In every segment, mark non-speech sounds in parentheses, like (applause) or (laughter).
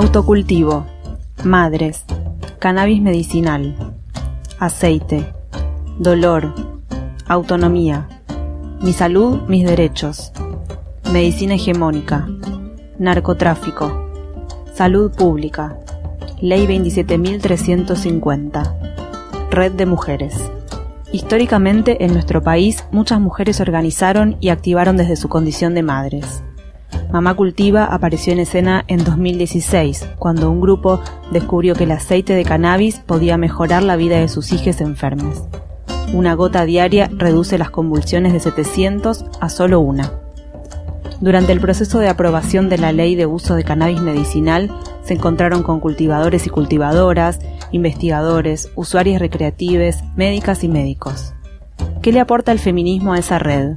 Autocultivo. Madres. Cannabis medicinal. Aceite. Dolor. Autonomía. Mi salud, mis derechos. Medicina hegemónica. Narcotráfico. Salud pública. Ley 27.350. Red de mujeres. Históricamente en nuestro país muchas mujeres se organizaron y activaron desde su condición de madres. Mamá Cultiva apareció en escena en 2016, cuando un grupo descubrió que el aceite de cannabis podía mejorar la vida de sus hijas enfermas. Una gota diaria reduce las convulsiones de 700 a solo una. Durante el proceso de aprobación de la ley de uso de cannabis medicinal, se encontraron con cultivadores y cultivadoras, investigadores, usuarios recreativos, médicas y médicos. ¿Qué le aporta el feminismo a esa red?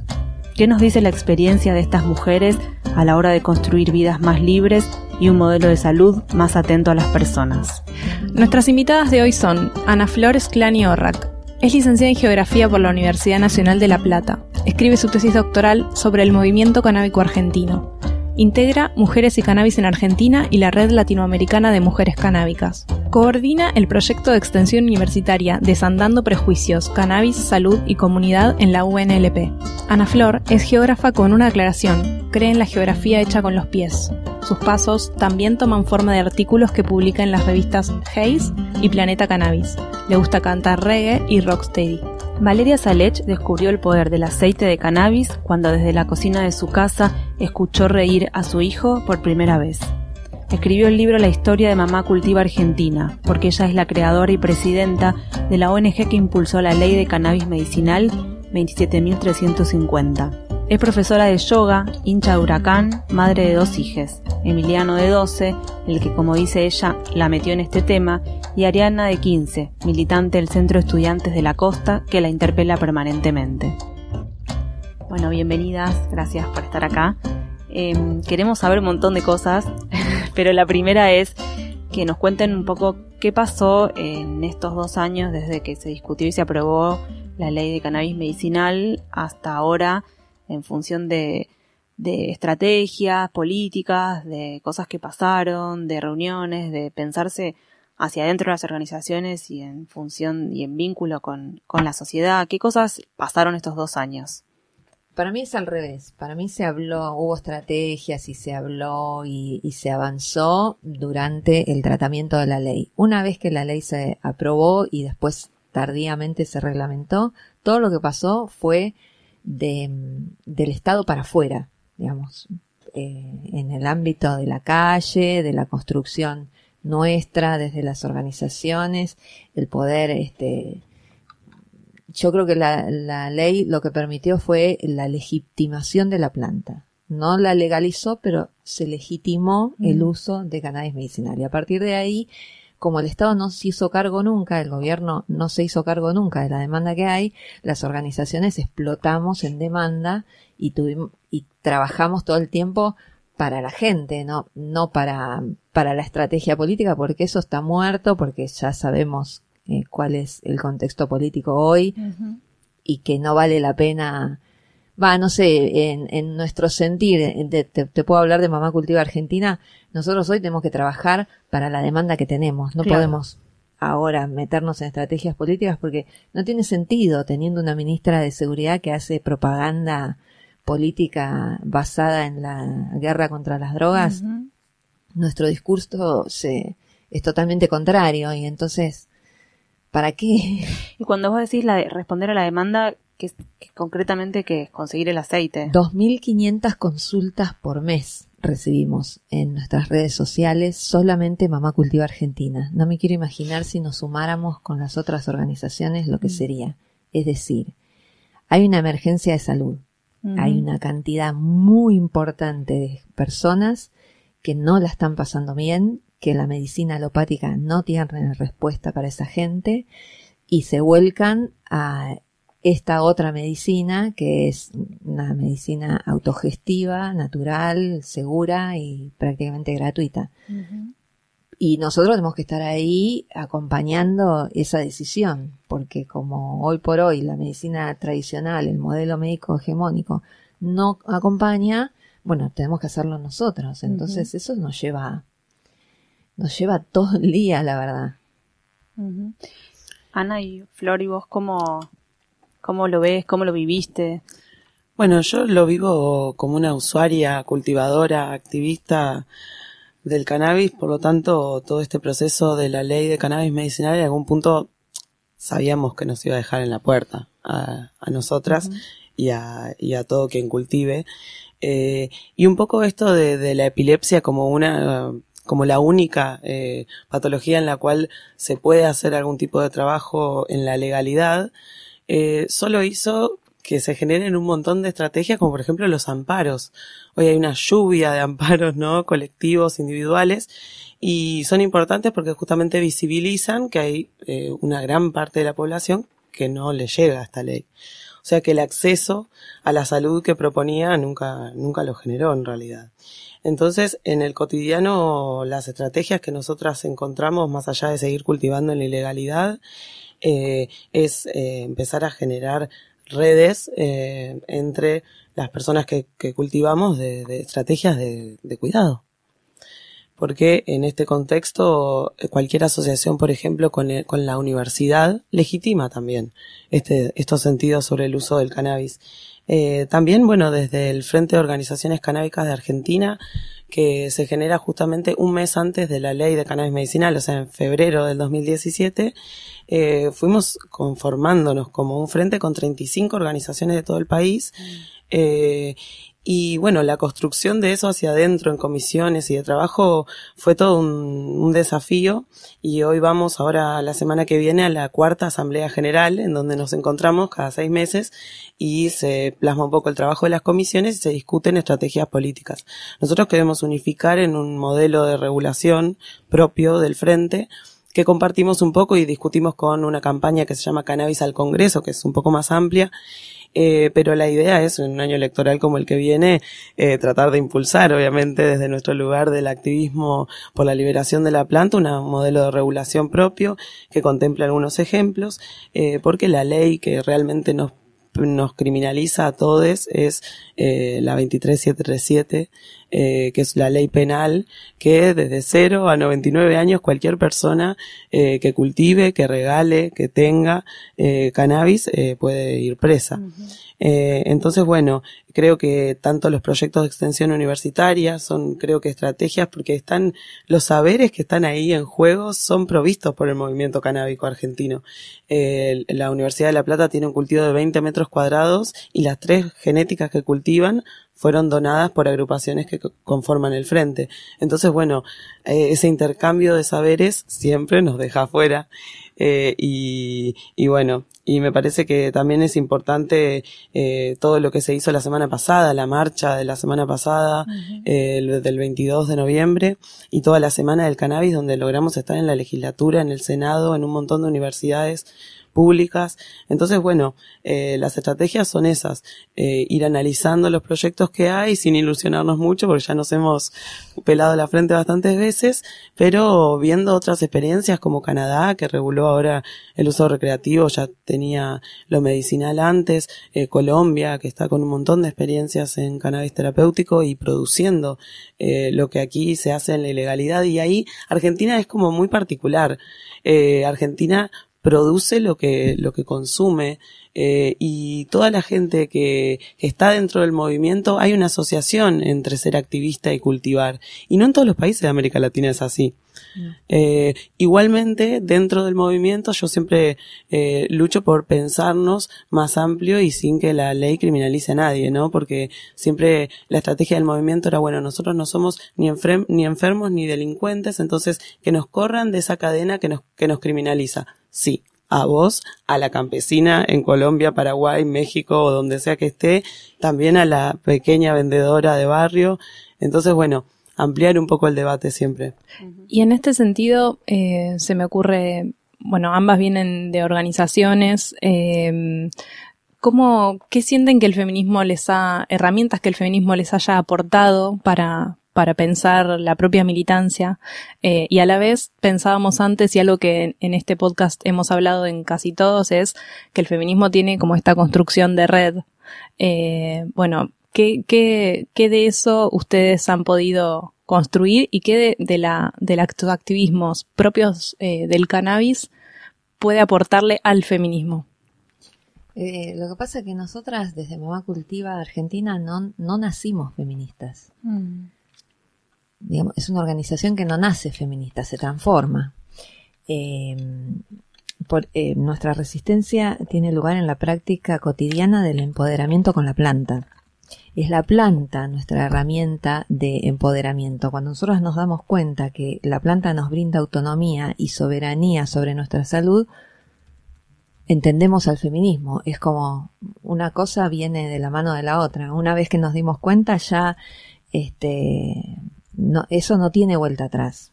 ¿Qué nos dice la experiencia de estas mujeres a la hora de construir vidas más libres y un modelo de salud más atento a las personas? Nuestras invitadas de hoy son Ana Flores Clani Orrac. Es licenciada en Geografía por la Universidad Nacional de La Plata. Escribe su tesis doctoral sobre el movimiento canábico argentino. Integra Mujeres y Cannabis en Argentina y la Red Latinoamericana de Mujeres Canábicas. Coordina el proyecto de extensión universitaria Desandando Prejuicios, Cannabis, Salud y Comunidad en la UNLP. Ana Flor es geógrafa con una aclaración, cree en la geografía hecha con los pies. Sus pasos también toman forma de artículos que publica en las revistas Haze y Planeta Cannabis. Le gusta cantar reggae y rocksteady. Valeria Salech descubrió el poder del aceite de cannabis cuando desde la cocina de su casa escuchó reír a su hijo por primera vez. Escribió el libro La historia de Mamá Cultiva Argentina, porque ella es la creadora y presidenta de la ONG que impulsó la ley de cannabis medicinal 27.350. Es profesora de yoga, hincha de huracán, madre de dos hijas, Emiliano de 12, el que como dice ella la metió en este tema, y Ariana de 15, militante del Centro de Estudiantes de la Costa, que la interpela permanentemente. Bueno, bienvenidas, gracias por estar acá. Em, queremos saber un montón de cosas, (laughs) pero la primera es que nos cuenten un poco qué pasó en estos dos años desde que se discutió y se aprobó la ley de cannabis medicinal hasta ahora en función de, estrategias políticas, de cosas que pasaron, de reuniones, de pensarse hacia adentro de las organizaciones y en función y en vínculo con, con la sociedad. ¿Qué cosas pasaron estos dos años? Para mí es al revés. Para mí se habló, hubo estrategias y se habló y, se avanzó durante el tratamiento de la ley. Una vez que la ley se aprobó y después tardíamente se reglamentó, todo lo que pasó fue de, del Estado para afuera, digamos, eh, en el ámbito de la calle, de la construcción nuestra, desde las organizaciones, el poder, este, yo creo que la, la ley lo que permitió fue la legitimación de la planta. No la legalizó, pero se legitimó el uso de cannabis medicinal. Y a partir de ahí, como el Estado no se hizo cargo nunca, el gobierno no se hizo cargo nunca de la demanda que hay, las organizaciones explotamos en demanda y tuvimos, y trabajamos todo el tiempo para la gente, no, no para, para la estrategia política, porque eso está muerto, porque ya sabemos eh, cuál es el contexto político hoy y que no vale la pena va, no sé, en, en nuestro sentir, te, puedo hablar de Mamá Cultiva Argentina, nosotros hoy tenemos que trabajar para la demanda que tenemos, no podemos ahora meternos en estrategias políticas porque no tiene sentido teniendo una ministra de Seguridad que hace propaganda política basada en la guerra contra las drogas. Nuestro discurso se, es totalmente contrario y entonces, ¿para qué? Y cuando vos decís la de responder a la demanda, que, concretamente que es conseguir el aceite. 2.500 consultas por mes. recibimos en nuestras redes sociales solamente Mamá Cultiva Argentina. No me quiero imaginar si nos sumáramos con las otras organizaciones lo que mm. sería. Es decir, hay una emergencia de salud. Hay una cantidad muy importante de personas que no la están pasando bien, que la medicina alopática no tiene respuesta para esa gente y se vuelcan a esta otra medicina que es una medicina autogestiva, natural, segura y prácticamente gratuita. Y nosotros tenemos que estar ahí acompañando esa decisión, porque como hoy por hoy la medicina tradicional, el modelo médico hegemónico, no acompaña, bueno, tenemos que hacerlo nosotros. Entonces eso nos lleva, nos lleva todo el día, la verdad. Ana y Flor, ¿y vos cómo, cómo lo ves? ¿Cómo lo viviste? Bueno, yo lo vivo como una usuaria, cultivadora, activista del cannabis, por lo tanto, todo este proceso de la ley de cannabis medicinal en algún punto sabíamos que nos iba a dejar en la puerta a, nosotras y, a, y a todo quien cultive. Eh, y un poco esto de, la epilepsia como una como la única eh, patología en la cual se puede hacer algún tipo de trabajo en la legalidad, eh, solo hizo que se generen un montón de estrategias, como por ejemplo los amparos. Hoy hay una lluvia de amparos, ¿no? Colectivos, individuales, y son importantes porque justamente visibilizan que hay una gran parte de la población que no le llega a esta ley. O sea que el acceso a la salud que proponía nunca, nunca lo generó en realidad. Entonces, en el cotidiano, las estrategias que nosotras encontramos, más allá de seguir cultivando la ilegalidad, eh, es eh, empezar a generar redes eh, entre las personas que, cultivamos de, estrategias de cuidado porque en este contexto cualquier asociación, por ejemplo, con, con la universidad, legitima también este, estos sentidos sobre el uso del cannabis. También, bueno, desde el Frente de Organizaciones Canábicas de Argentina, que se genera justamente un mes antes de la ley de cannabis medicinal, o sea, en febrero del 2017, eh, fuimos conformándonos como un frente con 35 organizaciones de todo el país. Mm. Eh, y bueno, la construcción de eso hacia adentro en comisiones y de trabajo fue todo un, desafío y hoy vamos ahora la semana que viene a la cuarta Asamblea General en donde nos encontramos cada seis meses y se plasma un poco el trabajo de las comisiones y se discuten estrategias políticas. Nosotros queremos unificar en un modelo de regulación propio del frente que compartimos un poco y discutimos con una campaña que se llama Cannabis al Congreso, que es un poco más amplia eh, pero la idea es, en un año electoral como el que viene, eh, tratar de impulsar, obviamente, desde nuestro lugar del activismo por la liberación de la planta, un modelo de regulación propio que contemple algunos ejemplos, eh, porque la ley que realmente nos nos criminaliza a todos es eh, la 23737, eh, que es la ley penal, que desde 0 a 99 años cualquier persona eh, que cultive, que regale, que tenga eh, cannabis eh, puede ir presa. Eh, entonces, bueno, creo que tanto los proyectos de extensión universitaria son, creo que estrategias porque están, los saberes que están ahí en juego son provistos por el movimiento canábico argentino. Eh, la Universidad de La Plata tiene un cultivo de 20 metros cuadrados y las tres genéticas que cultivan fueron donadas por agrupaciones que conforman el frente. Entonces, bueno, eh, ese intercambio de saberes siempre nos deja afuera. Eh, y, y, bueno, y me parece que también es importante eh, todo lo que se hizo la semana pasada, la marcha de la semana pasada, eh, del 22 de noviembre, y toda la semana del cannabis, donde logramos estar en la legislatura, en el Senado, en un montón de universidades públicas. Entonces, bueno, eh, las estrategias son esas, eh, ir analizando los proyectos que hay sin ilusionarnos mucho, porque ya nos hemos pelado la frente bastantes veces, pero viendo otras experiencias como Canadá, que reguló ahora el uso recreativo, ya tenía lo medicinal antes, eh, Colombia, que está con un montón de experiencias en cannabis terapéutico y produciendo lo que aquí se hace en la ilegalidad, y ahí Argentina es como muy particular. Argentina produce lo que, lo que consume, eh, y toda la gente que, está dentro del movimiento, hay una asociación entre ser activista y cultivar. Y no en todos los países de América Latina es así. Eh, igualmente, dentro del movimiento, yo siempre eh, lucho por pensarnos más amplio y sin que la ley criminalice a nadie, ¿no? Porque siempre la estrategia del movimiento era, bueno, nosotros no somos ni, ni enfermos ni delincuentes, entonces que nos corran de esa cadena que nos, que nos criminaliza. Sí, a vos, a la campesina en Colombia, Paraguay, México o donde sea que esté, también a la pequeña vendedora de barrio. Entonces, bueno, ampliar un poco el debate siempre. Y en este sentido, eh, se me ocurre, bueno, ambas vienen de organizaciones. Eh, ¿Cómo, qué sienten que el feminismo les ha, herramientas que el feminismo les haya aportado para, para pensar la propia militancia eh, y a la vez pensábamos antes y algo que en este podcast hemos hablado en casi todos es que el feminismo tiene como esta construcción de red. Eh, bueno, ¿qué, qué, ¿qué, de eso ustedes han podido construir y qué de, de la, del activismos propios eh, del cannabis puede aportarle al feminismo? Eh, lo que pasa es que nosotras desde Mamá Cultiva Argentina no, no nacimos feministas. Mm es una organización que no nace feminista, se transforma. Eh, eh, nuestra resistencia tiene lugar en la práctica cotidiana del empoderamiento con la planta. Es la planta nuestra herramienta de empoderamiento. Cuando nosotros nos damos cuenta que la planta nos brinda autonomía y soberanía sobre nuestra salud, entendemos al feminismo. Es como una cosa viene de la mano de la otra. Una vez que nos dimos cuenta ya este, no, eso no tiene vuelta atrás.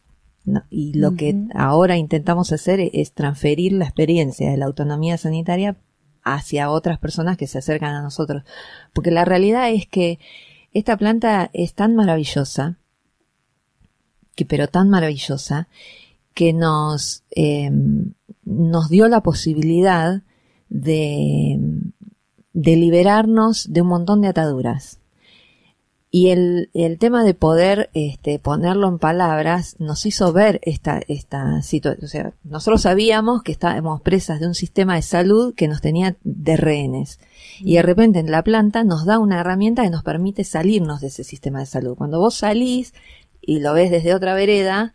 y lo que ahora intentamos hacer es transferir la experiencia de la autonomía sanitaria hacia otras personas que se acercan a nosotros. Porque la realidad es que esta planta es tan maravillosa, que pero tan maravillosa, que nos, em, nos dio la posibilidad de, de liberarnos de un montón de ataduras. Y el, el tema de poder este, ponerlo en palabras nos hizo ver esta, esta situación. O sea, nosotros sabíamos que estábamos presas de un sistema de salud que nos tenía de rehenes. Y de repente en la planta nos da una herramienta que nos permite salirnos de ese sistema de salud. Cuando vos salís y lo ves desde otra vereda,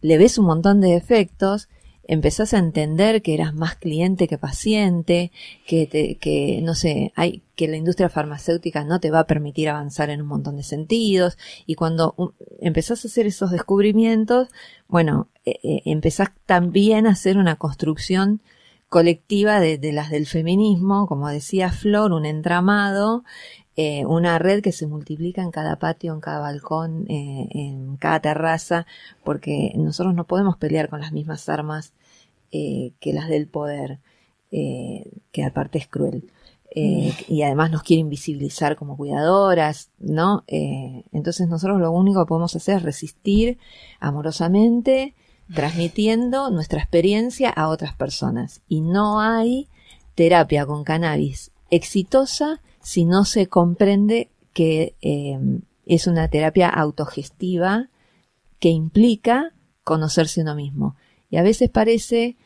le ves un montón de efectos empezás a entender que eras más cliente que paciente, que, te, que no sé, hay, que la industria farmacéutica no te va a permitir avanzar en un montón de sentidos. Y cuando empezás a hacer esos descubrimientos, bueno, eh, eh, empezás también a hacer una construcción colectiva de, de, las del feminismo, como decía Flor, un entramado, eh, una red que se multiplica en cada patio, en cada balcón, eh, en cada terraza, porque nosotros no podemos pelear con las mismas armas eh, que las del poder, eh, que aparte es cruel. Eh, mm. y además nos quiere invisibilizar como cuidadoras, ¿no? entonces nosotros lo único que podemos hacer es resistir amorosamente, (laughs) transmitiendo nuestra experiencia a otras personas. Y no hay terapia con cannabis exitosa si no se comprende que es una terapia autogestiva que implica conocerse uno mismo. Y a veces parece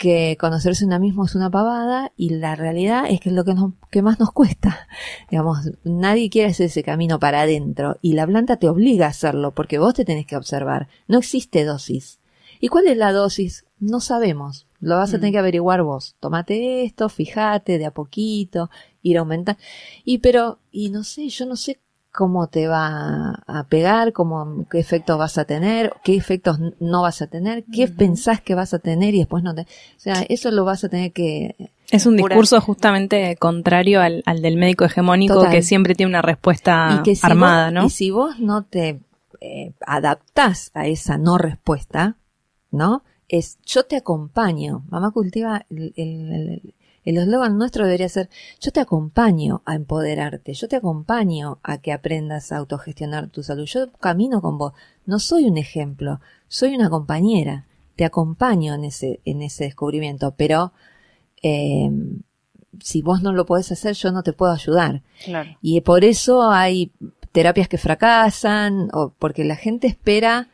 que conocerse uno mismo es una pavada y la realidad es que es lo que, nos, que más nos cuesta. (laughs) Digamos, nadie quiere hacer ese camino para adentro y la planta te obliga a hacerlo porque vos te tenés que observar. No existe dosis. ¿Y cuál es la dosis? No sabemos. Lo vas a tener mm. que averiguar vos. Tómate esto, fíjate de a poquito, ir aumentando. Y pero, y no sé, yo no sé cómo te va a pegar, cómo, qué efectos vas a tener, qué efectos no vas a tener, qué pensás que vas a tener y después no te, o sea, eso lo vas a tener que es un discurso justamente contrario al, del médico hegemónico que siempre tiene una respuesta armada, ¿no? Y si vos no te eh, adaptás a esa no respuesta, ¿no? Es yo te acompaño. Mamá cultiva el, el eslogan nuestro debería ser, yo te acompaño a empoderarte, yo te acompaño a que aprendas a autogestionar tu salud, yo camino con vos, no soy un ejemplo, soy una compañera, te acompaño en ese, en ese descubrimiento, pero eh, si vos no lo podés hacer, yo no te puedo ayudar. Y por eso hay terapias que fracasan, o porque la gente espera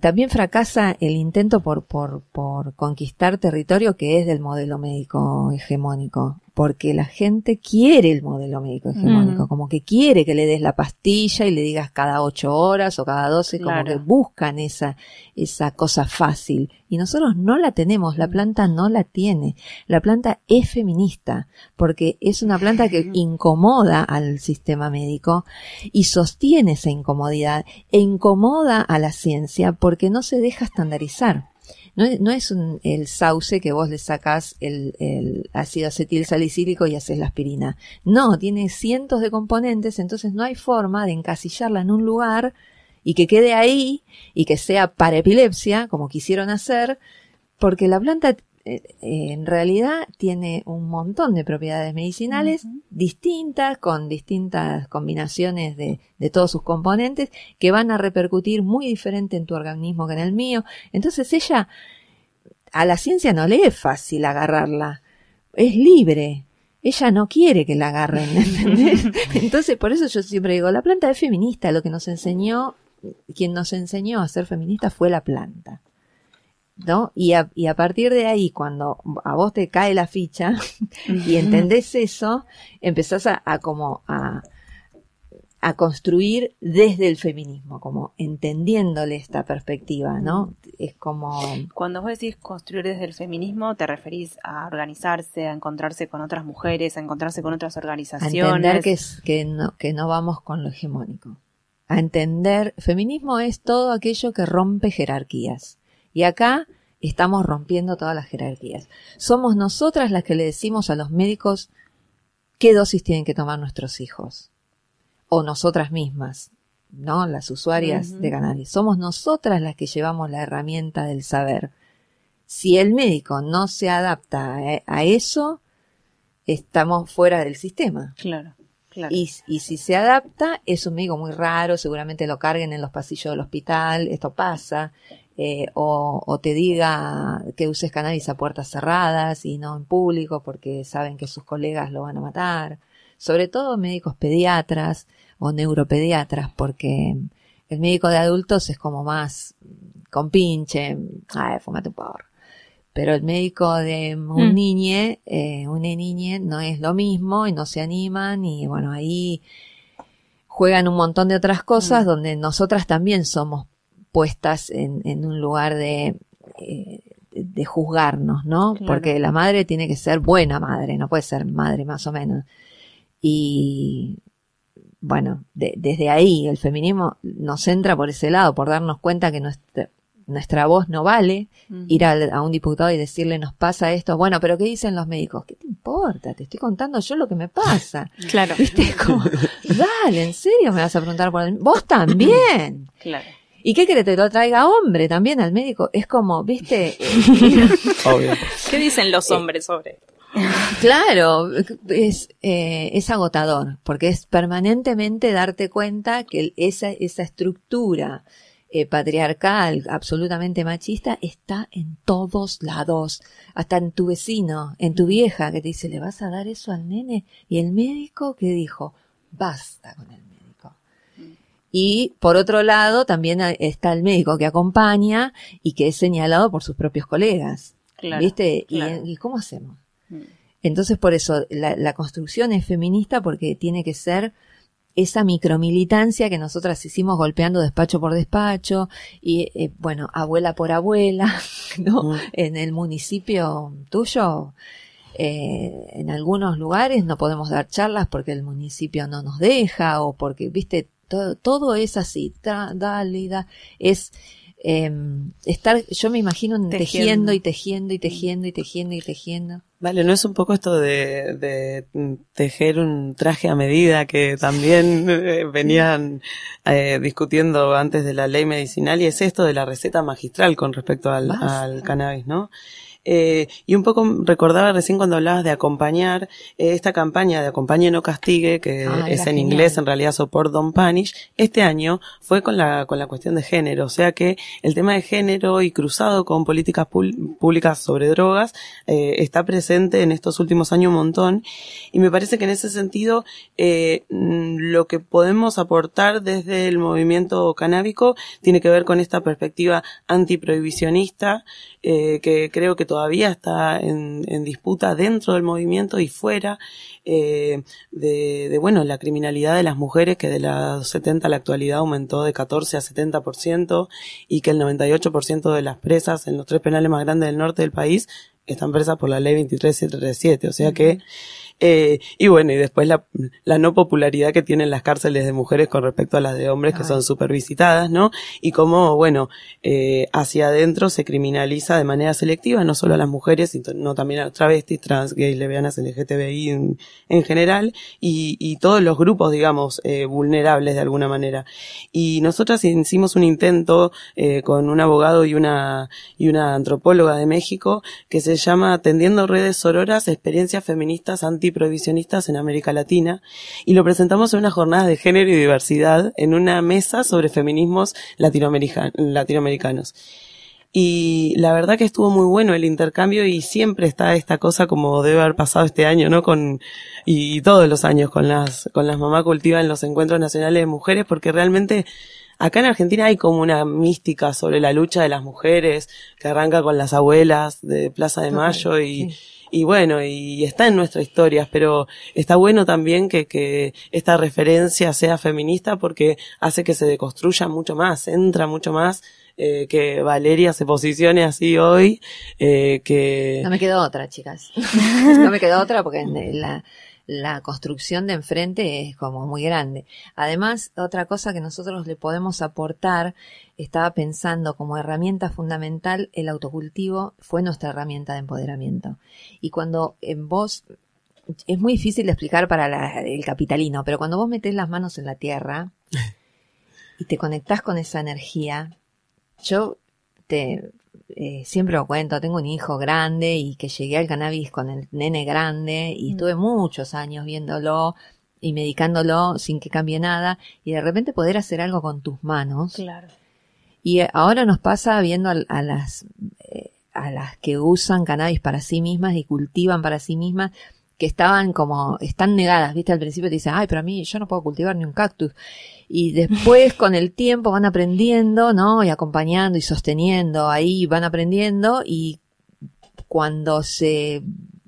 también fracasa el intento por, por, por conquistar territorio que es del modelo médico hegemónico. Porque la gente quiere el modelo médico hegemónico, Mm. como que quiere que le des la pastilla y le digas cada ocho horas o cada doce, como que buscan esa, esa cosa fácil. Y nosotros no la tenemos, la planta no la tiene. La planta es feminista, porque es una planta que incomoda al sistema médico y sostiene esa incomodidad e incomoda a la ciencia porque no se deja estandarizar. No es, no es un- el sauce que vos le sacás el, el ácido acetil salicílico y haces la aspirina. No, tiene cientos de componentes, entonces no hay forma de encasillarla en un lugar y que quede ahí y que sea para epilepsia, como quisieron hacer, porque la planta en realidad tiene un montón de propiedades medicinales distintas, con distintas combinaciones de, de todos sus componentes, que van a repercutir muy diferente en tu organismo que en el mío. Entonces ella, a la ciencia no le es fácil agarrarla, es libre. Ella no quiere que la agarren, (laughs) ¿entendés? Entonces, por eso yo siempre digo, la planta es feminista, lo que nos enseñó, quien nos enseñó a ser feminista fue la planta. ¿No? Y a, y a partir de ahí, cuando a vos te cae la ficha (laughs) y entendés eso, empezás a, a como a, a construir desde el feminismo, como entendiéndole esta perspectiva, ¿no? Es como Cuando vos decís construir desde el feminismo, te referís a organizarse, a encontrarse con otras mujeres, a encontrarse con otras a organizaciones. entender que, es, que, no, que no vamos con lo hegemónico. A entender, feminismo es todo aquello que rompe jerarquías. Y acá estamos rompiendo todas las jerarquías. Somos nosotras las que le decimos a los médicos qué dosis tienen que tomar nuestros hijos. O nosotras mismas, ¿no? Las usuarias de cannabis. Somos nosotras las que llevamos la herramienta del saber. Si el médico no se adapta a, a eso, estamos fuera del sistema. Claro, claro. Y, y si se adapta, es un médico muy raro, seguramente lo carguen en los pasillos del hospital, esto pasa, eh, o, o te diga que uses cannabis a puertas cerradas y no en público porque saben que sus colegas lo van a matar. Sobre todo médicos pediatras o neuropediatras, porque el médico de adultos es como más con pinche, ay, fumate un porro. Pero el médico de un Mm. niñe, eh, una niñe, no es lo mismo y no se animan y bueno, ahí juegan un montón de otras cosas Mm. donde nosotras también somos puestas en, en un lugar de, eh, de juzgarnos, ¿no? Claro. Porque la madre tiene que ser buena madre, no puede ser madre más o menos. Y bueno, de- desde ahí el feminismo nos entra por ese lado, por darnos cuenta que nuestra, nuestra voz no vale, ir a, un diputado y decirle nos pasa esto, bueno, pero ¿qué dicen los médicos? ¿Qué te importa? Te estoy contando yo lo que me pasa. (laughs) Claro. ¿Viste? Como, dale, ¿en serio me vas a preguntar por el... Vos también. Claro. ¿Y qué querés? Te lo traiga hombre también al médico. Es como, ¿viste? (laughs) Obvio. ¿Qué dicen los hombres sobre esto? Claro, es, eh, es agotador, porque es permanentemente darte cuenta que esa, esa estructura eh, patriarcal, absolutamente machista, está en todos lados, hasta en tu vecino, en tu vieja, que te dice, ¿le vas a dar eso al nene? Y el médico que dijo, basta con el. Y por otro lado, también está el médico que acompaña y que es señalado por sus propios colegas. Claro, ¿Viste? Y- claro. ¿Y, cómo hacemos? Mm. Entonces, por eso, la, la construcción es feminista porque tiene que ser esa micromilitancia que nosotras hicimos golpeando despacho por despacho y, eh, bueno, abuela por abuela, (laughs) ¿no? Mm. En el municipio tuyo, eh, en algunos lugares no podemos dar charlas porque el municipio no nos deja o porque, viste, todo, todo es así, da, dale, da, es eh, estar, yo me imagino Tejiendo. tejiendo y tejiendo y tejiendo y tejiendo y tejiendo. Vale, ¿no es un poco esto de, de mm, tejer un traje a medida que también (laughs) eh, venían eh, discutiendo antes de la ley medicinal y es esto de la receta magistral con respecto al, al cannabis, ¿no? Eh, y un poco recordaba recién cuando hablabas de acompañar eh, esta campaña de Acompañe no castigue, que Ah, es en genial. inglés, en realidad Support Don't Punish, este año fue con la, con la cuestión de género, o sea que el tema de género y cruzado con políticas públicas sobre drogas eh, está presente en estos últimos años un montón y me parece que en ese sentido eh, mm, lo que podemos aportar desde el movimiento canábico tiene que ver con esta perspectiva antiprohibicionista eh, que creo que todavía está en, disputa dentro del movimiento y fuera eh, de, de, bueno, la criminalidad de las mujeres que de los 70 a la actualidad aumentó de 14 a 70% y que el 98% de las presas en los tres penales más grandes del norte del país están presas por la ley 23737, o sea que eh, y bueno, y después la, la, no popularidad que tienen las cárceles de mujeres con respecto a las de hombres que son súper visitadas, ¿no? Y cómo, bueno, eh, hacia adentro se criminaliza de manera selectiva, no solo a las mujeres, sino también a los travestis, trans, gays, lesbianas, LGTBI en, en general, y, y, todos los grupos, digamos, eh, vulnerables de alguna manera. Y nosotras hicimos un intento eh, con un abogado y una, y una antropóloga de México que se llama Atendiendo Redes Sororas, Experiencias Feministas Anti prohibicionistas en América Latina y lo presentamos en una jornada de género y diversidad en una mesa sobre feminismos latinoamericanos. Y la verdad que estuvo muy bueno el intercambio y siempre está esta cosa como debe haber pasado este año, ¿no? Con, y, todos los años con las, con las mamás cultivas en los encuentros nacionales de mujeres porque realmente acá en Argentina hay como una mística sobre la lucha de las mujeres que arranca con las abuelas de Plaza de Mayo y, y bueno, y está en nuestras historias, pero está bueno también que, que esta referencia sea feminista porque hace que se deconstruya mucho más, entra mucho más eh, que Valeria se posicione así hoy, eh, que... No me quedó otra, chicas. (laughs) no me quedó otra porque la, la construcción de enfrente es como muy grande. Además, otra cosa que nosotros le podemos aportar, estaba pensando como herramienta fundamental, el autocultivo fue nuestra herramienta de empoderamiento. Y cuando en vos, es muy difícil de explicar para el capitalino, pero cuando vos metés las manos en la tierra (laughs) y te conectás con esa energía, yo te, eh, siempre lo cuento, tengo un hijo grande y que llegué al cannabis con el nene grande y mm. estuve muchos años viéndolo y medicándolo sin que cambie nada y de repente poder hacer algo con tus manos. Claro. Y ahora nos pasa viendo a, las eh, a las que usan cannabis para sí mismas y cultivan para sí mismas que estaban como, están negadas, viste, al principio te dicen, ay, pero a mí yo no puedo cultivar ni un cactus y después (laughs) con el tiempo van aprendiendo, ¿no? Y acompañando y sosteniendo, ahí van aprendiendo y cuando se,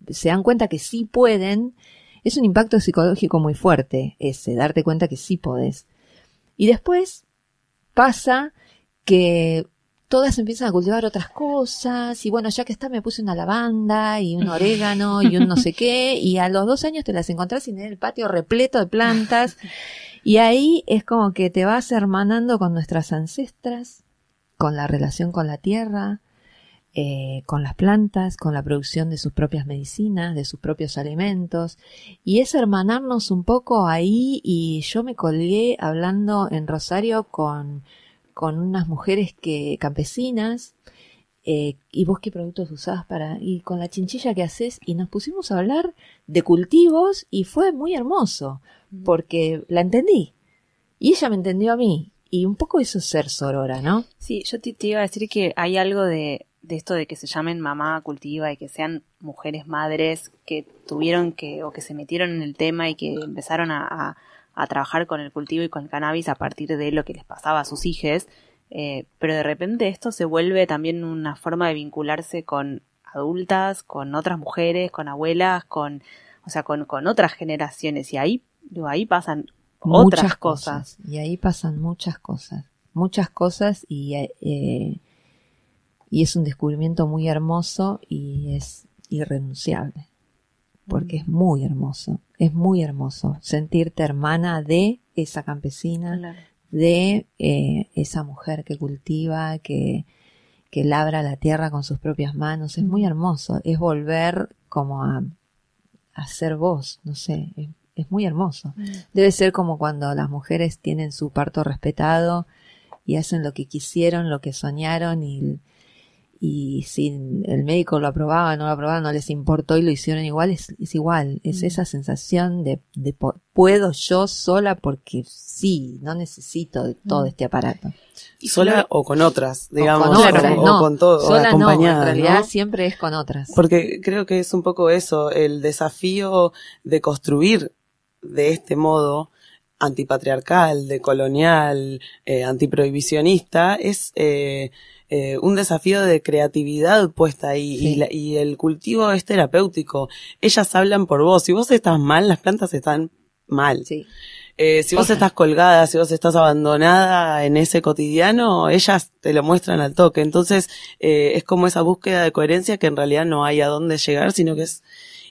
se dan cuenta que sí pueden, es un impacto psicológico muy fuerte ese, darte cuenta que sí podés. Y después pasa que todas empiezan a cultivar otras cosas y bueno, ya que está me puse una lavanda y un orégano y un no sé qué y a los dos años te las encontrás en el patio repleto de plantas y ahí es como que te vas hermanando con nuestras ancestras, con la relación con la tierra, eh, con las plantas, con la producción de sus propias medicinas, de sus propios alimentos. Y es hermanarnos un poco ahí y yo me colgué hablando en Rosario con, con unas mujeres que campesinas eh, y vos qué productos usás para y con la chinchilla que haces y nos pusimos a hablar de cultivos y fue muy hermoso porque la entendí. Y ella me entendió a mí. Y un poco eso es ser sorora, ¿no? Sí, yo te, iba a decir que hay algo de, de esto de que se llamen mamá cultiva y que sean mujeres madres que tuvieron que o que se metieron en el tema y que empezaron a, a, trabajar con el cultivo y con el cannabis a partir de lo que les pasaba a sus hijos. Eh, pero de repente esto se vuelve también una forma de vincularse con adultas, con otras mujeres, con abuelas, con, o sea, con, con otras generaciones y ahí ahí pasan otras cosas. Y ahí pasan muchas cosas, muchas cosas y, eh, y es un descubrimiento muy hermoso y es irrenunciable, porque es muy hermoso, es muy hermoso sentirte hermana de esa campesina, de eh, esa mujer que cultiva, que, que labra la tierra con sus propias manos, es muy hermoso, es volver como a, a ser vos, no sé, es muy hermoso. Debe ser como cuando las mujeres tienen su parto respetado y hacen lo que quisieron, lo que soñaron y, y si el médico lo aprobaba, no lo aprobaba, no les importó y lo hicieron igual, es, igual, es mm. esa sensación de, de, puedo yo sola porque sí, no necesito de todo mm. este aparato. Y sola o con otras, digamos, o con, con todo, sola acompañada. en realidad siempre es con otras. Porque creo que es un poco eso, el desafío de construir de este modo antipatriarcal, de colonial, eh, antiprohibicionista, es, eh, eh, un desafío de creatividad puesta ahí y, la- y el cultivo es terapéutico. Ellas hablan por vos. Si vos estás mal, las plantas están mal. Sí. Eh, si vos estás colgada, si vos estás abandonada en ese cotidiano, ellas te lo muestran al toque. Entonces, eh, es como esa búsqueda de coherencia que en realidad no hay a dónde llegar, sino que es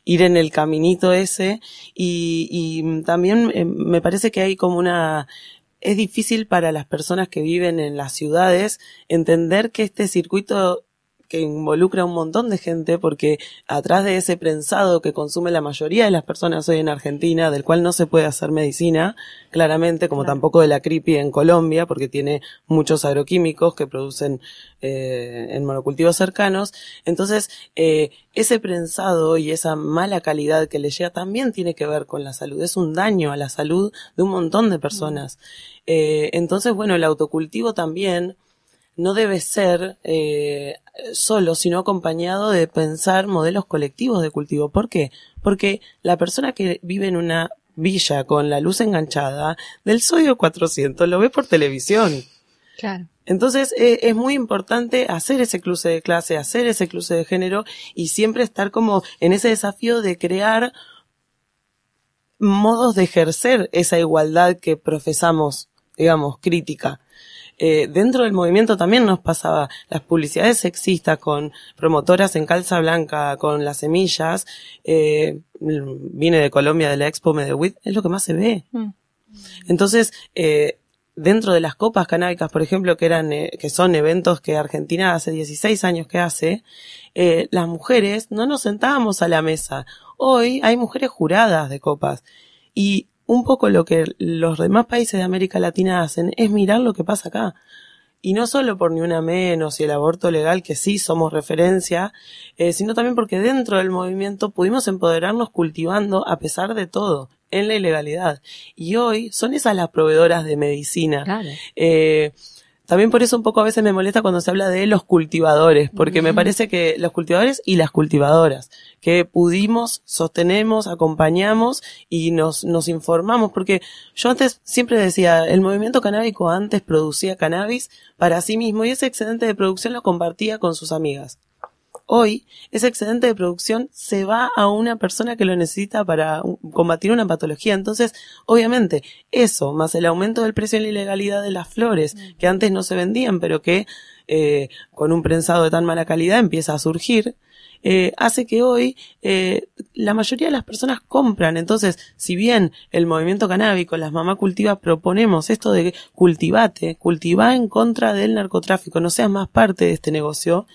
ir en el caminito ese. Y, y también eh, me parece que hay como una, es difícil para las personas que viven en las ciudades entender que este circuito que involucra a un montón de gente porque atrás de ese prensado que consume la mayoría de las personas hoy en Argentina, del cual no se puede hacer medicina, claramente, como tampoco de la creepy en Colombia, porque tiene muchos agroquímicos que producen eh, en monocultivos cercanos. Entonces, eh, ese prensado y esa mala calidad que le llega también tiene que ver con la salud. Es un daño a la salud de un montón de personas. Eh, entonces, bueno, el autocultivo también no debe ser eh, solo, sino acompañado de pensar modelos colectivos de cultivo. ¿Por qué? Porque la persona que vive en una villa con la luz enganchada del sodio 400 lo ve por televisión. Claro. Entonces eh, es muy importante hacer ese cruce de clase, hacer ese cruce de género y siempre estar como en ese desafío de crear modos de ejercer esa igualdad que profesamos, digamos, crítica. Eh, dentro del movimiento también nos pasaba las publicidades sexistas con promotoras en calza blanca, con las semillas. Eh, vine de Colombia de la Expo Medellín, es lo que más se ve. Mm. Entonces, eh, dentro de las copas canábicas, por ejemplo, que eran, eh, que son eventos que Argentina hace 16 años que hace, eh, las mujeres no nos sentábamos a la mesa. Hoy hay mujeres juradas de copas. Y un poco lo que los demás países de América Latina hacen es mirar lo que pasa acá. Y no solo por ni una menos y el aborto legal, que sí somos referencia, eh, sino también porque dentro del movimiento pudimos empoderarnos cultivando a pesar de todo, en la ilegalidad. Y hoy son esas las proveedoras de medicina. Claro. Eh, también por eso un poco a veces me molesta cuando se habla de los cultivadores, porque me parece que los cultivadores y las cultivadoras, que pudimos, sostenemos, acompañamos y nos, nos informamos, porque yo antes siempre decía, el movimiento canábico antes producía cannabis para sí mismo y ese excedente de producción lo compartía con sus amigas. Hoy, ese excedente de producción se va a una persona que lo necesita para combatir una patología. Entonces, obviamente, eso, más el aumento del precio en la ilegalidad de las flores, que antes no se vendían, pero que eh, con un prensado de tan mala calidad empieza a surgir, eh, hace que hoy eh, la mayoría de las personas compran. Entonces, si bien el movimiento canábico, las mamá cultivas, proponemos esto de cultivate, cultivá en contra del narcotráfico, no seas más parte de este negocio,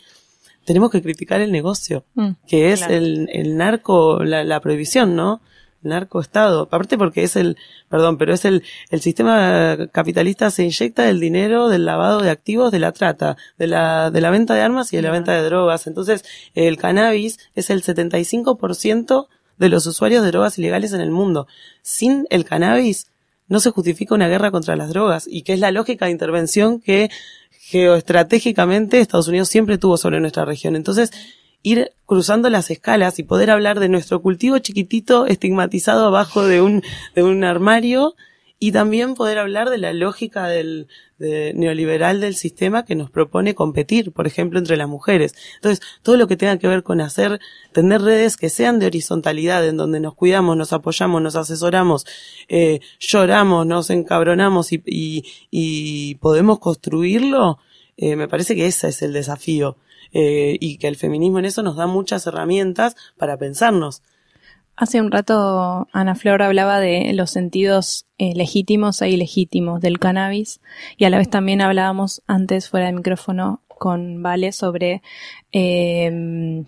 tenemos que criticar el negocio, Mm. que es Claro. el, el narco, la, la prohibición, ¿no? Narcoestado. Aparte porque es el, perdón, pero es el, el sistema capitalista se inyecta el dinero del lavado de activos, de la trata, de la, de la venta de armas y de la venta de drogas. Entonces, el cannabis es el 75% de los usuarios de drogas ilegales en el mundo. Sin el cannabis, no se justifica una guerra contra las drogas y que es la lógica de intervención que geoestratégicamente Estados Unidos siempre tuvo sobre nuestra región. Entonces, ir cruzando las escalas y poder hablar de nuestro cultivo chiquitito estigmatizado abajo de un, de un armario y también poder hablar de la lógica del de- neoliberal del sistema que nos propone competir, por ejemplo, entre las mujeres. Entonces, todo lo que tenga que ver con hacer, tener redes que sean de horizontalidad, en donde nos cuidamos, nos apoyamos, nos asesoramos, eh, lloramos, nos encabronamos y, y, y podemos construirlo, eh, me parece que ese es el desafío. Eh, y que el feminismo en eso nos da muchas herramientas para pensarnos. Hace un rato Ana Flor hablaba de los sentidos eh, legítimos e ilegítimos del cannabis y a la vez también hablábamos antes fuera de micrófono con Vale sobre eh,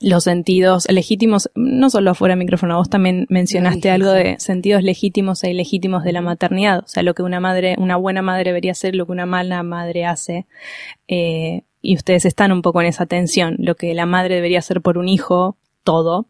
los sentidos legítimos, no solo fuera de micrófono, vos también mencionaste algo de sentidos legítimos e ilegítimos de la maternidad, o sea, lo que una madre, una buena madre debería hacer, lo que una mala madre hace, eh, y ustedes están un poco en esa tensión, lo que la madre debería hacer por un hijo, todo,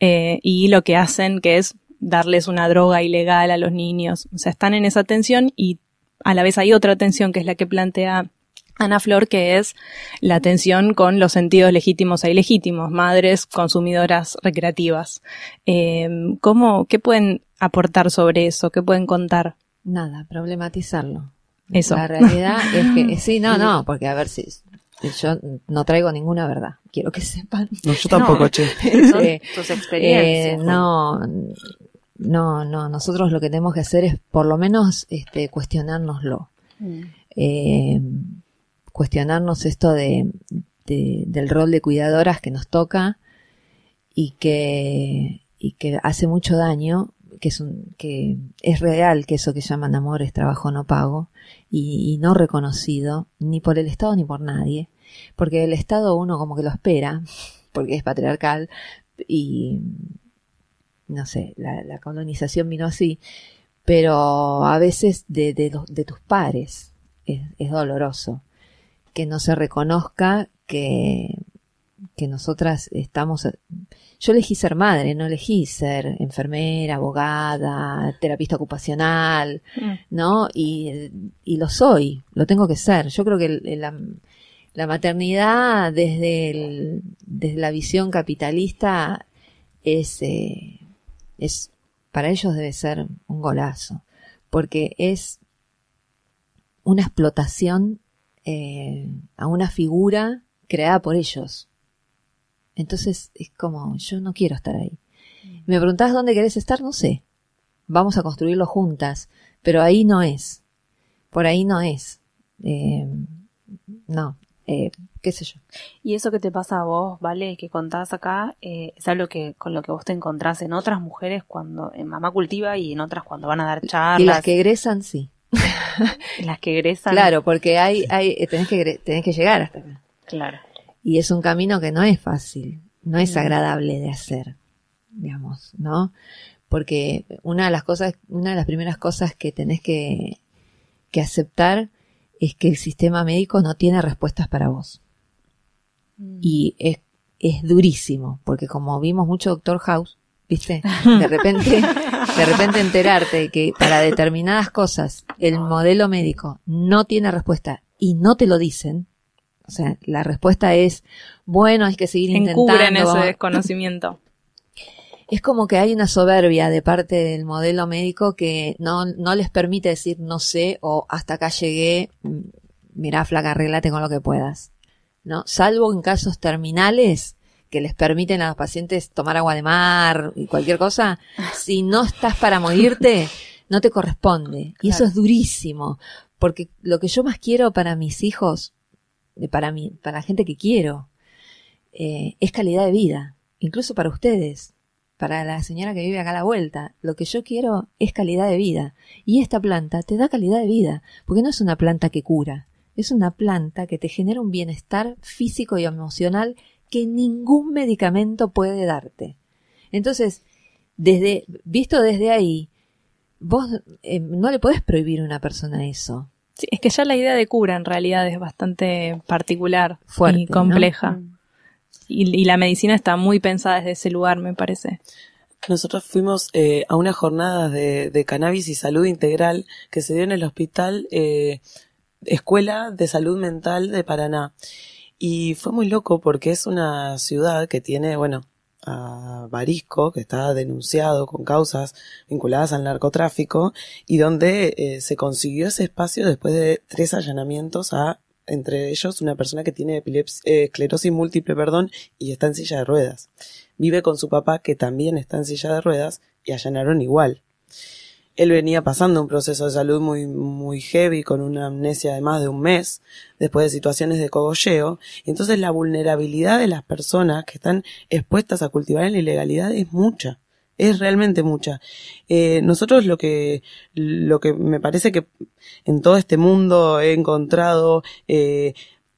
eh, y lo que hacen que es darles una droga ilegal a los niños. O sea, están en esa tensión y a la vez hay otra tensión que es la que plantea Ana Flor, que es la tensión con los sentidos legítimos e ilegítimos, madres consumidoras recreativas. Eh, ¿Cómo, qué pueden aportar sobre eso? ¿Qué pueden contar? Nada, problematizarlo. Eso. La realidad es que, (laughs) sí, no, no, porque a ver si Yo no traigo ninguna verdad, quiero que sepan. No, yo tampoco, No. che. (laughs) Son Eh, tus Eh, experiencias. no, no, no, nosotros lo que tenemos que hacer es por lo menos este, cuestionárnoslo. Mm. Eh, cuestionarnos esto de, de- del rol de cuidadoras que nos toca y que, y que hace mucho daño, que es, un, que es real que eso que llaman amor es trabajo no pago y, no reconocido ni por el Estado ni por nadie, porque el Estado uno como que lo espera, (laughs) porque es patriarcal y no sé, la, colonización vino así, pero a veces de, de, de tus pares es, es doloroso que no se reconozca que, que nosotras estamos... Yo elegí ser madre, no elegí ser enfermera, abogada, terapista ocupacional, Mm. ¿no? Y, y lo soy, lo tengo que ser. Yo creo que el- la, la maternidad desde, el- desde la visión capitalista es, eh, es, para ellos debe ser un golazo, porque es una explotación eh, a una figura creada por ellos. Entonces es como, yo no quiero estar ahí. Me preguntás dónde querés estar, no sé. Vamos a construirlo juntas, pero ahí no es. Por ahí no es. Eh, no, eh, qué sé yo. Y eso que te pasa a vos, ¿vale? Que contás acá, eh, es algo que con lo que vos te encontrás en otras mujeres cuando en Mamá Cultiva y en otras cuando van a dar charlas. Y las que egresan, sí. (laughs) las que egresan. Claro, porque hay, hay, eh, tenés que, tenés que llegar hasta acá. Claro. Y es un camino que no es fácil, no es agradable de hacer, digamos, ¿no? Porque una de las cosas, una de las primeras cosas que tenés que, que aceptar es que el sistema médico no tiene respuestas para vos. Mm. Y es, es durísimo, porque como vimos mucho Doctor House, ¿viste? (laughs) De repente, de repente enterarte que para determinadas cosas el modelo médico no tiene respuesta y no te lo dicen. O sea, la respuesta es, bueno, hay que seguir Encubren intentando. ese vamos- desconocimiento. (laughs) es como que hay una soberbia de parte del modelo médico que no, no les permite decir no sé o hasta acá llegué, mm, mirá flaca, arreglate con lo que puedas. ¿No? Salvo en casos terminales que les permiten a los pacientes tomar agua de mar y cualquier cosa, (laughs) si no estás para morirte, no te corresponde. Y eso es durísimo, porque lo que yo más quiero para mis hijos, para mí, para la gente que quiero, eh, es calidad de vida, incluso para ustedes para la señora que vive acá a la vuelta. Lo que yo quiero es calidad de vida. Y esta planta te da calidad de vida, porque no es una planta que cura, es una planta que te genera un bienestar físico y emocional que ningún medicamento puede darte. Entonces, desde, visto desde ahí, vos eh, no le podés prohibir a una persona eso. Sí, es que ya la idea de cura en realidad es bastante particular Fuerte, y compleja. Mm. Y, y la medicina está muy pensada desde ese lugar, me parece. Nosotros fuimos eh, a una jornada de, de cannabis y salud integral que se dio en el hospital eh, Escuela de Salud Mental de Paraná. Y fue muy loco porque es una ciudad que tiene, bueno, a Barisco, que está denunciado con causas vinculadas al narcotráfico, y donde eh, se consiguió ese espacio después de tres allanamientos a, entre ellos, una persona que tiene epileps- eh, esclerosis múltiple, perdón, y está en silla de ruedas. Vive con su papá, que también está en silla de ruedas, y allanaron igual. Él venía pasando un proceso de salud muy, muy heavy, con una amnesia de más de un mes, después de situaciones de cogolleo. Y entonces la vulnerabilidad de las personas que están expuestas a cultivar en la ilegalidad es mucha. Es realmente mucha. Eh, nosotros lo que, lo que me parece que en todo este mundo he encontrado, eh,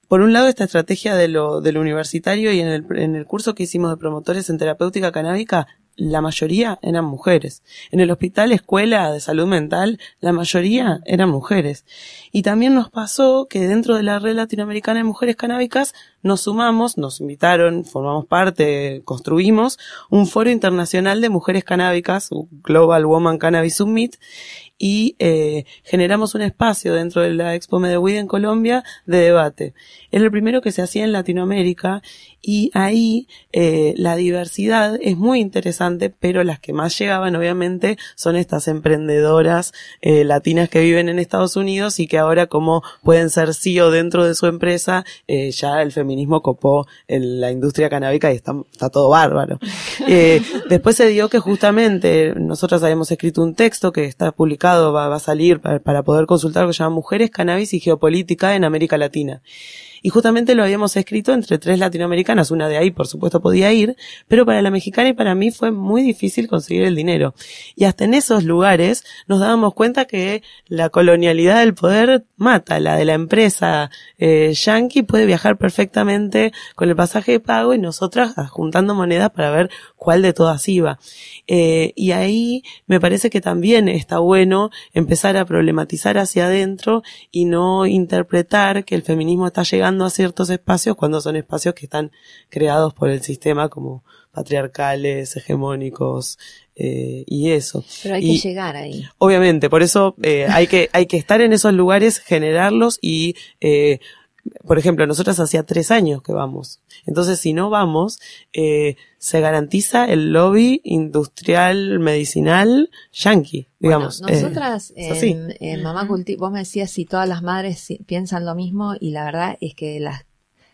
por un lado esta estrategia de lo, de lo universitario y en el, en el curso que hicimos de promotores en terapéutica canábica, la mayoría eran mujeres. En el hospital escuela de salud mental, la mayoría eran mujeres. Y también nos pasó que dentro de la red latinoamericana de mujeres canábicas nos sumamos, nos invitaron, formamos parte, construimos un foro internacional de mujeres canábicas, Global Woman Cannabis Summit, y eh, generamos un espacio dentro de la Expo Medellín en Colombia de debate. Era el primero que se hacía en Latinoamérica y ahí eh, la diversidad es muy interesante, pero las que más llegaban obviamente son estas emprendedoras eh, latinas que viven en Estados Unidos y que ahora como pueden ser CEO dentro de su empresa, eh, ya el feminismo copó en la industria canábica y está, está todo bárbaro. (laughs) Después se dio que justamente nosotras habíamos escrito un texto que está publicado, va, va a salir para, para poder consultar, que se llama Mujeres, Cannabis y Geopolítica en América Latina y justamente lo habíamos escrito entre tres latinoamericanas, una de ahí por supuesto podía ir, pero para la mexicana y para mí fue muy difícil conseguir el dinero. Y hasta en esos lugares nos dábamos cuenta que la colonialidad del poder mata, la de la empresa eh, yankee puede viajar perfectamente con el pasaje de pago y nosotras juntando monedas para ver cuál de todas iba. Eh, y ahí me parece que también está bueno empezar a problematizar hacia adentro y no interpretar que el feminismo está llegando a ciertos espacios cuando son espacios que están creados por el sistema como patriarcales, hegemónicos, eh, y eso. Pero hay Y- que llegar ahí. Obviamente, por eso eh, hay que hay que estar en esos lugares, generarlos y, eh, por ejemplo, nosotras hacía tres años que vamos. Entonces, si no vamos, eh, se garantiza el lobby industrial medicinal yankee, digamos. Bueno, Eh, nosotras en, en Mamá Culti, vos me decías si todas las madres piensan lo mismo y la verdad es que las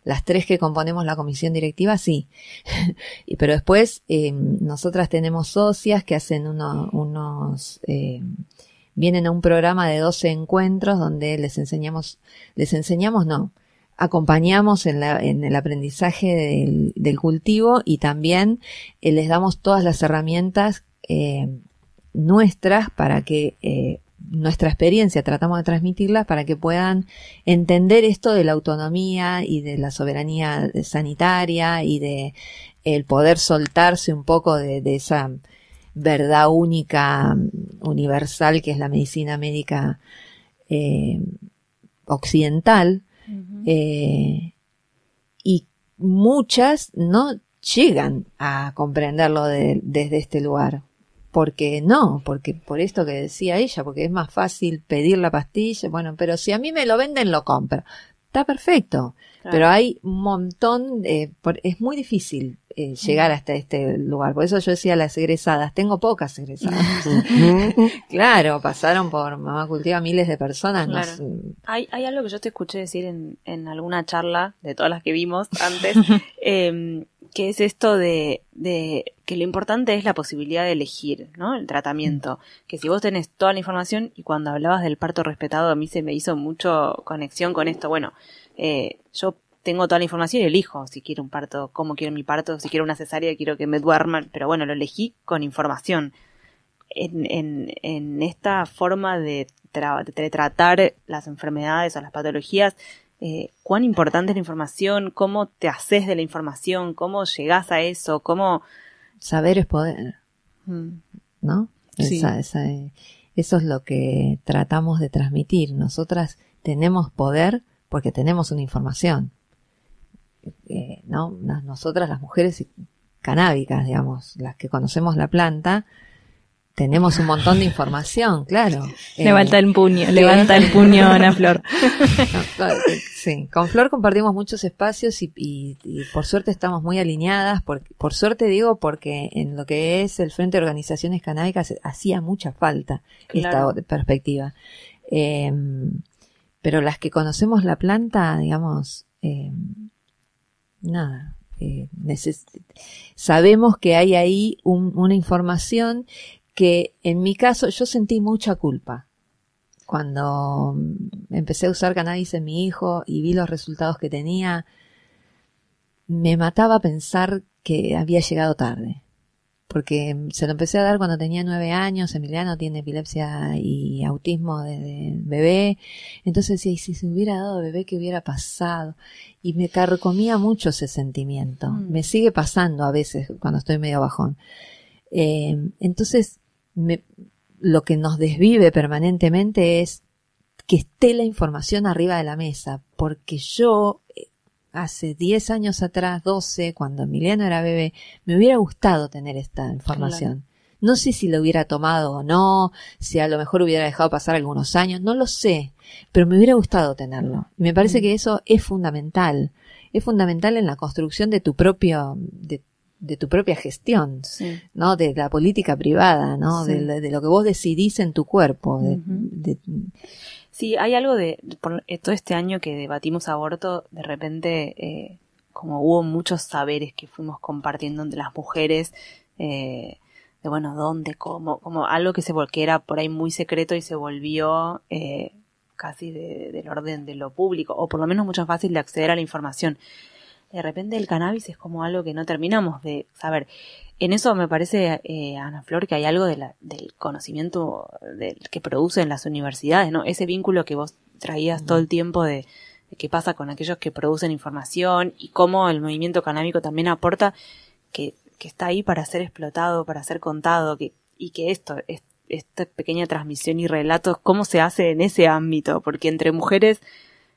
las tres que componemos la comisión directiva, sí. (laughs) y, pero después, eh, nosotras tenemos socias que hacen uno- unos, eh, vienen a un programa de 12 encuentros donde les enseñamos, les enseñamos, no, acompañamos en, la, en el aprendizaje del, cultivo y también eh, les damos todas las herramientas eh, nuestras para que eh, nuestra experiencia tratamos de transmitirlas para que puedan entender esto de la autonomía y de la soberanía sanitaria y de el poder soltarse un poco de, esa verdad única universal que es la medicina médica eh, y muchas no llegan a comprenderlo de- desde este lugar. Porque no, porque por esto que decía ella, porque es más fácil pedir la pastilla, bueno, pero si a mí me lo venden, lo compro. Está perfecto, Claro. pero hay un montón, eh, por- es muy difícil eh, llegar hasta este lugar. Por eso yo decía las egresadas, tengo pocas egresadas. (laughs) Claro, pasaron por Mamá Cultiva miles de personas. Claro. Hay, hay algo que yo te escuché decir en, en alguna charla de todas las que vimos antes, (laughs) em, que es esto de, de que lo importante es la posibilidad de elegir, ¿no? El tratamiento. Que si vos tenés toda la información y cuando hablabas del parto respetado a mí se me hizo mucho conexión con esto. Bueno, eh, yo tengo toda la información y elijo si quiero un parto, cómo quiero mi parto, si quiero una cesárea, quiero que me duerman, pero bueno, lo elegí con información en, en, en esta forma de, tra- de tratar las enfermedades o las patologías, eh, cuán importante es la información, cómo te haces de la información, cómo llegás a eso, cómo... saber es poder. Mm, ¿no? Sí. Esa- esa, eh, eso es lo que tratamos de transmitir. Nosotras tenemos poder porque tenemos una información. Eh, ¿no? Nosotras, las mujeres canábicas, digamos, las que conocemos la planta, tenemos un montón de información, (laughs) claro. Eh, Levanta el puño, levanta el puño, Ana Flor. (laughs) no, claro, eh, sí, con Flor compartimos muchos espacios y, y- y por suerte estamos muy alineadas. Por, por suerte digo porque en lo que es el Frente de Organizaciones Canábicas hacía mucha falta Claro. esta perspectiva. Eh, pero las que conocemos la planta, digamos, eh, nada. eh, sabemos que hay ahí un- una información que en mi caso yo sentí mucha culpa cuando empecé a usar cannabis en mi hijo y vi los resultados que tenía, me mataba pensar que había llegado tarde. Porque se lo empecé a dar cuando tenía nueve años, Emiliano tiene epilepsia y autismo desde bebé. Entonces decía, y si se hubiera dado bebé, ¿qué hubiera pasado? Y me carcomía mucho ese sentimiento. Mm. Me sigue pasando a veces cuando estoy medio bajón. Eh, entonces, me, lo que nos desvive permanentemente es que esté la información arriba de la mesa, porque yo, eh, hace 10 años atrás, 12, cuando Emiliano era bebé, me hubiera gustado tener esta información. No sé si lo hubiera tomado o no, si a lo mejor hubiera dejado pasar algunos años, no lo sé, pero me hubiera gustado tenerlo. Y me parece que eso es fundamental. Es fundamental en la construcción de tu propio, de, tu propia gestión, ¿no? De la política privada, ¿no? De, lo que vos decidís en tu cuerpo. sí, hay algo de, por eh, todo este año que debatimos aborto, de repente, eh, como hubo muchos saberes que fuimos compartiendo entre las mujeres, eh, de bueno, dónde, cómo, como algo que se que era por ahí muy secreto y se volvió eh, casi del orden de lo público, o por lo menos mucho más fácil de acceder a la información. De repente el cannabis es como algo que no terminamos de saber. En eso me parece, eh, Ana Flor, que hay algo de la, del conocimiento del, que producen las universidades, ¿no? Ese vínculo que vos traías todo el tiempo de, de qué pasa con aquellos que producen información y cómo el movimiento canábico también aporta que que está ahí para ser explotado, para ser contado, que, y que esto, esta pequeña transmisión y relatos, cómo se hace en ese ámbito, porque entre mujeres,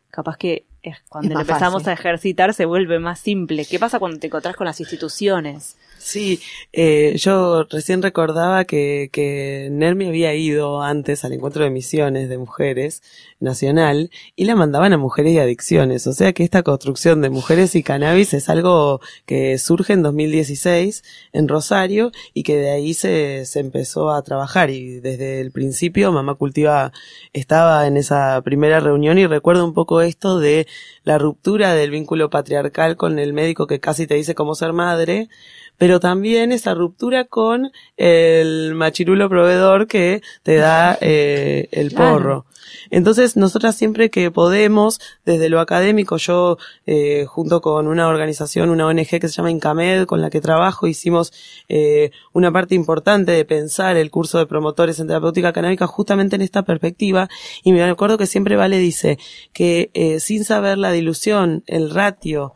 capaz que cuando empezamos a ejercitar se vuelve más simple. ¿Qué pasa cuando te encontrás con las instituciones? Sí, eh, yo recién recordaba que, que Nermi había ido antes al encuentro de misiones de mujeres nacional y la mandaban a mujeres y adicciones. O sea que esta construcción de mujeres y cannabis es algo que surge en 2016 en Rosario y que de ahí se, se empezó a trabajar y desde el principio Mamá Cultiva estaba en esa primera reunión y recuerdo un poco esto de la ruptura del vínculo patriarcal con el médico que casi te dice cómo ser madre pero también esa ruptura con el machirulo proveedor que te da eh, el porro. Entonces, nosotras siempre que podemos, desde lo académico, yo eh, junto con una organización, una ONG que se llama Incamed, con la que trabajo, hicimos eh, una parte importante de pensar el curso de promotores en terapéutica canábica justamente en esta perspectiva. Y me acuerdo que siempre Vale dice que eh, sin saber la dilución, el ratio,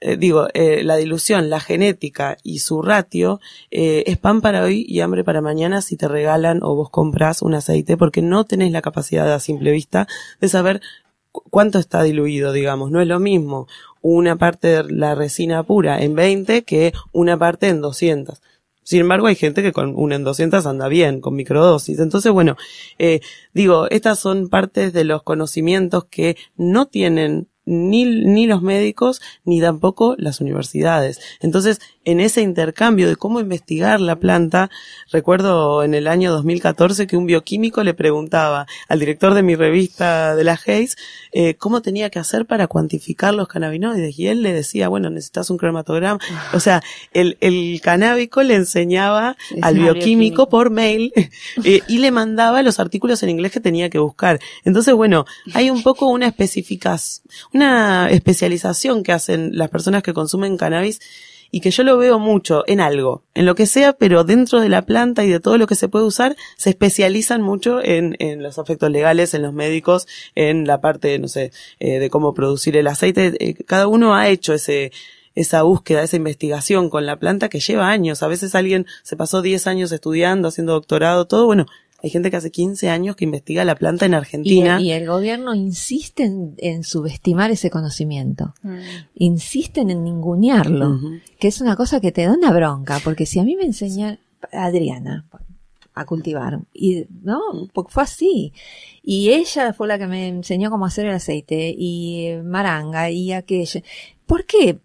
eh, digo, eh, la dilución, la genética y su ratio eh, es pan para hoy y hambre para mañana si te regalan o vos compras un aceite porque no tenés la capacidad a simple vista de saber cuánto está diluido, digamos. No es lo mismo una parte de la resina pura en 20 que una parte en 200. Sin embargo, hay gente que con una en 200 anda bien, con microdosis. Entonces, bueno, eh, digo, estas son partes de los conocimientos que no tienen ni, ni los médicos ni tampoco las universidades. Entonces, en ese intercambio de cómo investigar la planta, recuerdo en el año 2014 que un bioquímico le preguntaba al director de mi revista de la Hayes eh, cómo tenía que hacer para cuantificar los cannabinoides y él le decía, bueno, necesitas un cromatograma. O sea, el, el canábico le enseñaba al bioquímico, por mail eh, y le mandaba los artículos en inglés que tenía que buscar. Entonces, bueno, hay un poco una especificación, una especialización que hacen las personas que consumen cannabis y que yo lo veo mucho en algo, en lo que sea, pero dentro de la planta y de todo lo que se puede usar, se especializan mucho en, en los efectos legales, en los médicos, en la parte, no sé, eh, de cómo producir el aceite. Eh, cada uno ha hecho ese, esa búsqueda, esa investigación con la planta que lleva años. A veces alguien se pasó 10 años estudiando, haciendo doctorado, todo, bueno, hay gente que hace 15 años que investiga la planta en Argentina. Y, el gobierno insiste en, subestimar ese conocimiento. Mm. Insisten en ningunearlo. Que es una cosa que te da una bronca. Porque si a mí me enseña Adriana a cultivar, y no, porque fue así. Y ella fue la que me enseñó cómo hacer el aceite, y maranga, y aquello. ¿Por qué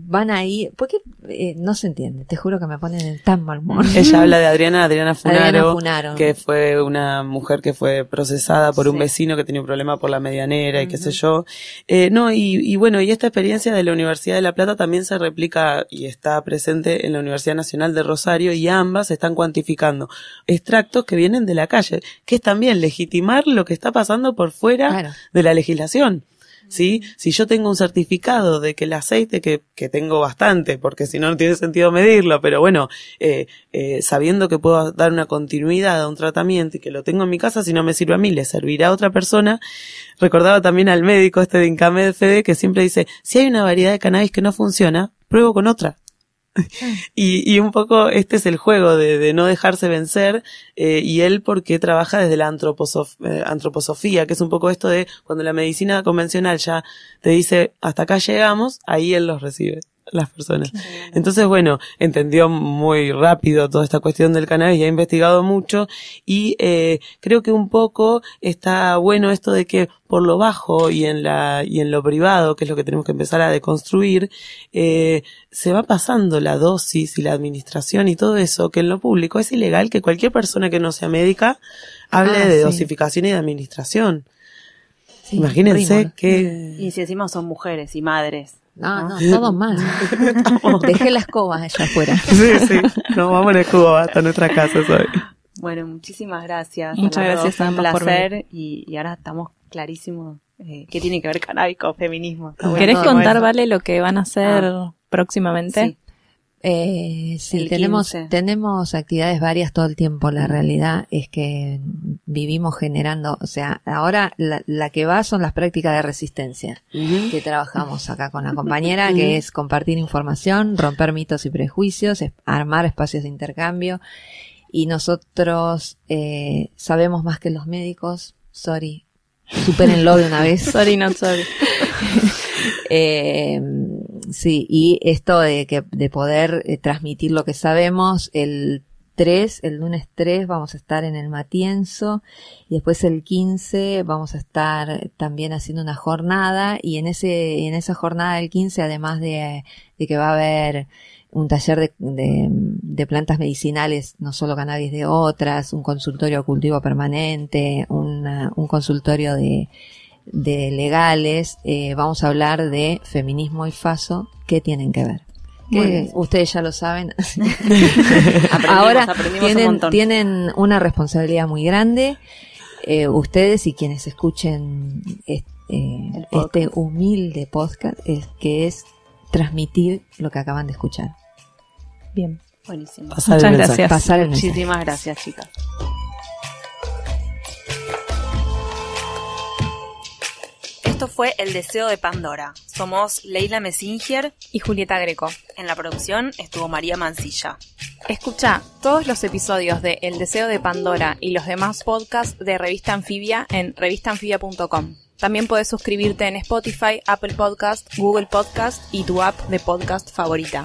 van ahí, porque eh, no se entiende, te juro que me ponen en tan mal humor. (laughs) Ella habla de Adriana, Adriana (laughs) Funaro, que fue una mujer que fue procesada por un vecino que tenía un problema por la medianera y qué sé yo. Eh, no, y, y, bueno, y esta experiencia de la Universidad de La Plata también se replica y está presente en la Universidad Nacional de Rosario y ambas están cuantificando extractos que vienen de la calle, que es también legitimar lo que está pasando por fuera de la legislación. ¿Sí? Si yo tengo un certificado de que el aceite, que, que tengo bastante, porque si no, no tiene sentido medirlo, pero bueno, eh, eh, sabiendo que puedo dar una continuidad a un tratamiento y que lo tengo en mi casa, si no me sirve a mí, le servirá a otra persona. Recordaba también al médico este de Incamed Fede que siempre dice, si hay una variedad de cannabis que no funciona, pruebo con otra. (laughs) y, y un poco este es el juego de, de no dejarse vencer eh, y él porque trabaja desde la antroposof- eh, antroposofía, que es un poco esto de cuando la medicina convencional ya te dice hasta acá llegamos, ahí él los recibe las personas. Entonces, bueno, entendió muy rápido toda esta cuestión del cannabis y ha investigado mucho y eh, creo que un poco está bueno esto de que por lo bajo y en la y en lo privado, que es lo que tenemos que empezar a deconstruir, eh, se va pasando la dosis y la administración y todo eso, que en lo público es ilegal que cualquier persona que no sea médica hable Ah, de sí. dosificación y de administración. Sí, Imagínense que Y si encima son mujeres y madres. No, no, todos mal. (laughs) Dejé la escoba allá afuera. (laughs) sí, sí, nos vamos en Cuba hasta nuestra casa hoy. Bueno, muchísimas gracias. Muchas a las gracias dos, a un placer y, y ahora estamos clarísimos eh, qué tiene que ver cannabis con feminismo. Bueno ¿Querés contar, eso. Vale, lo que van a hacer Ah. próximamente? Sí. Eh, sí, El tenemos, 15. tenemos actividades varias todo el tiempo. La realidad es que vivimos generando, o sea, ahora la, la que va son las prácticas de resistencia que trabajamos acá con la (laughs) compañera, que es compartir información, romper mitos y prejuicios, es- armar espacios de intercambio. Y nosotros eh, sabemos más que los médicos. Sorry, supérenlo de una vez. (laughs) Sorry, not sorry. (laughs) Eh, sí, y esto de que de poder eh, transmitir lo que sabemos, el 3, el lunes 3 vamos a estar en el Matienzo y después el 15 vamos a estar también haciendo una jornada y en ese en esa jornada del 15 además de, de que va a haber un taller de, de, de plantas medicinales, no solo cannabis de otras, un consultorio cultivo permanente, una- un consultorio de, de legales, eh, vamos a hablar de feminismo y faso, ¿qué tienen que ver? Que ustedes ya lo saben. (laughs) Aprendimos, (laughs) Ahora aprendimos un tienen, montón. tienen una responsabilidad muy grande, eh, ustedes y quienes escuchen es- eh, este humilde podcast, es que es transmitir lo que acaban de escuchar. Bien. Buenísimo. Pasar Muchas gracias. Pasar. Muchísimas gracias, chicas. Esto fue El Deseo de Pandora. Somos Leila Messinger Y Julieta Greco. En la producción estuvo María Mancilla. Escucha todos los episodios de El Deseo de Pandora y los demás podcasts de Revista Anfibia en revistaanfibia.com. También puedes suscribirte en Spotify, Apple Podcast, Google Podcast y tu app de podcast favorita.